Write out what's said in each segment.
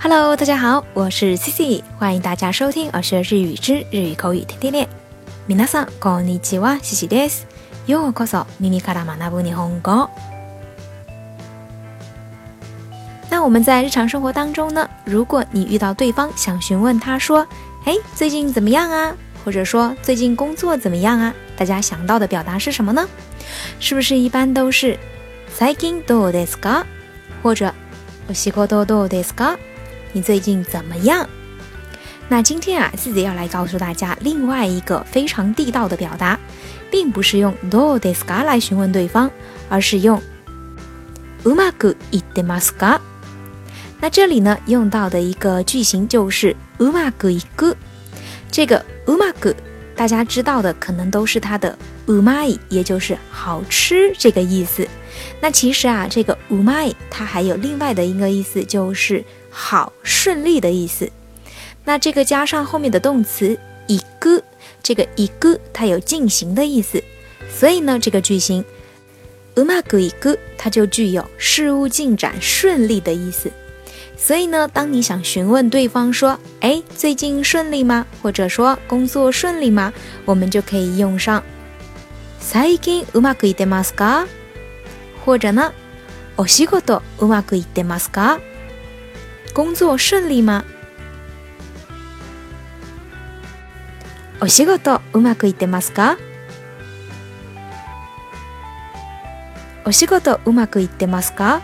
Hello，大家好，我是 Cici，欢迎大家收听耳学日语之日语口语天天练。皆さんこんにちは、Cici です。ようこそ耳から学ぶ日本語。那我们在日常生活当中呢，如果你遇到对方想询问他说：“哎，最近怎么样啊？”或者说“最近工作怎么样啊？”大家想到的表达是什么呢？是不是一般都是“最近どうですか？”或者“お仕事どうですか？” 你最近怎么样？那今天啊，四姐要来告诉大家另外一个非常地道的表达，并不是用どうですか来询问对方，而是用うまぐいてますか。那这里呢，用到的一个句型就是うま u 一个，这个うま u 大家知道的可能都是它的うまい，也就是好吃这个意思。那其实啊，这个うまい它还有另外的一个意思就是。好顺利的意思。那这个加上后面的动词一个，这个一个它有进行的意思，所以呢，这个句型 umaku 一个它就具有事物进展顺利的意思。所以呢，当你想询问对方说：“哎，最近顺利吗？”或者说“工作顺利吗？”我们就可以用上最近うまくいってますか？或者呢，お仕事うまくいってますか？ 工作顺利吗？お仕事うまくいってますか？お仕事うまくいってますか？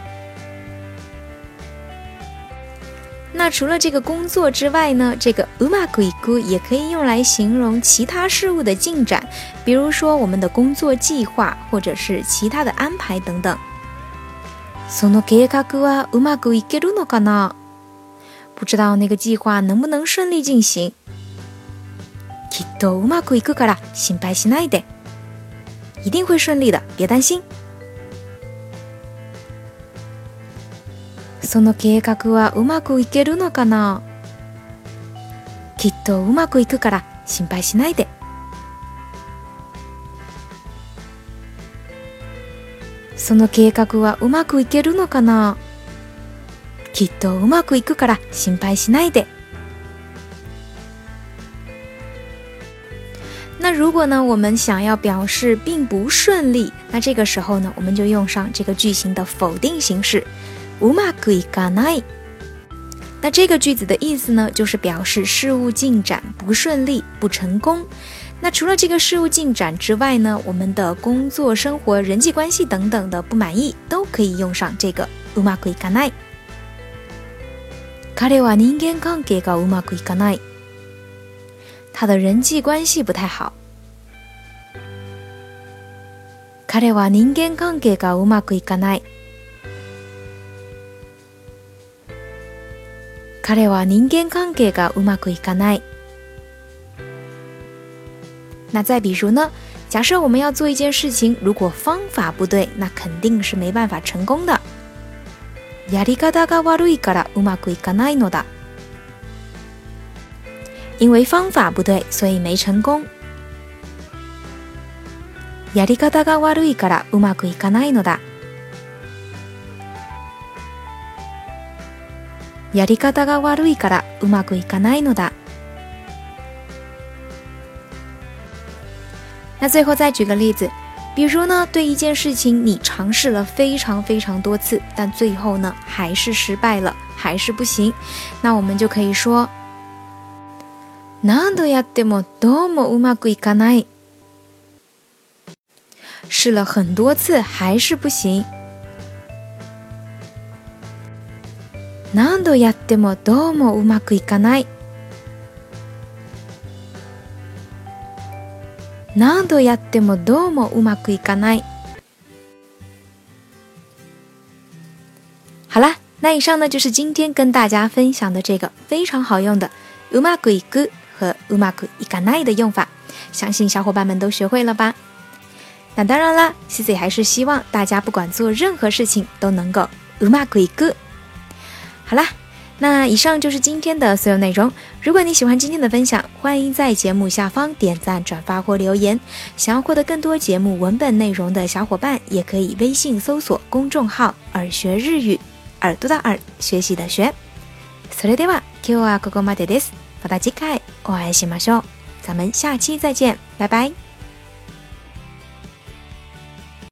那除了这个工作之外呢，这个うまくいく也可以用来形容其他事物的进展，比如说我们的工作计划或者是其他的安排等等。その計画はうまくいけるのかな？ 不知道那个计划能不能顺利进行。きっとうまくいくから心配しないで。一定会顺利的，别担心。その計画はうまくいけるのかなきっとうまくいくから心配しないで。その計画はうまくいけるのかなきっとうまくいくから心配しないで。那如果呢，我们想要表示并不顺利，那这个时候呢，我们就用上这个句型的否定形式，うまくいかない。那这个句子的意思呢，就是表示事物进展不顺利、不成功。那除了这个事物进展之外呢，我们的工作、生活、人际关系等等的不满意，都可以用上这个うまくいかない。 彼は人間関係がうまくいかない。他的人际关系不太好。彼は人間関係がうまくいかない。彼は人間関係がうまくいかない。那再比如呢？假设我们要做一件事情，如果方法不对，那肯定是没办法成功的。 やり方が悪いからうまくいかないのだ。因为方法不对，所以没成功。やり方が悪いからうまくいかないのだ。やり方が悪いからうまくいかないのだ。那最后再举个例子。比如呢，对一件事情你尝试了非常非常多次，但最后呢还是失败了，还是不行，那我们就可以说，何度やってもどうもうまくいかない。试了很多次还是不行。何度やってもどうもうまくいかない。 何度やってもどうもうまくいかない。好啦，那以上呢就是今天跟大家分享的这个非常好用的“うまくいく”和“うまくいかない”的用法，相信小伙伴们都学会了吧？那当然啦，C C 还是希望大家不管做任何事情都能够“うまくいく”。好啦。 那以上就是今天的所有内容。如果你喜欢今天的分享，欢迎在节目下方点赞、转发或留言。想要获得更多节目文本内容的小伙伴，也可以微信搜索公众号“耳学日语”，耳朵的耳，学习的学。 それでは今日はここまでです。また次回お会いしましょう。咱们下期再见，拜拜。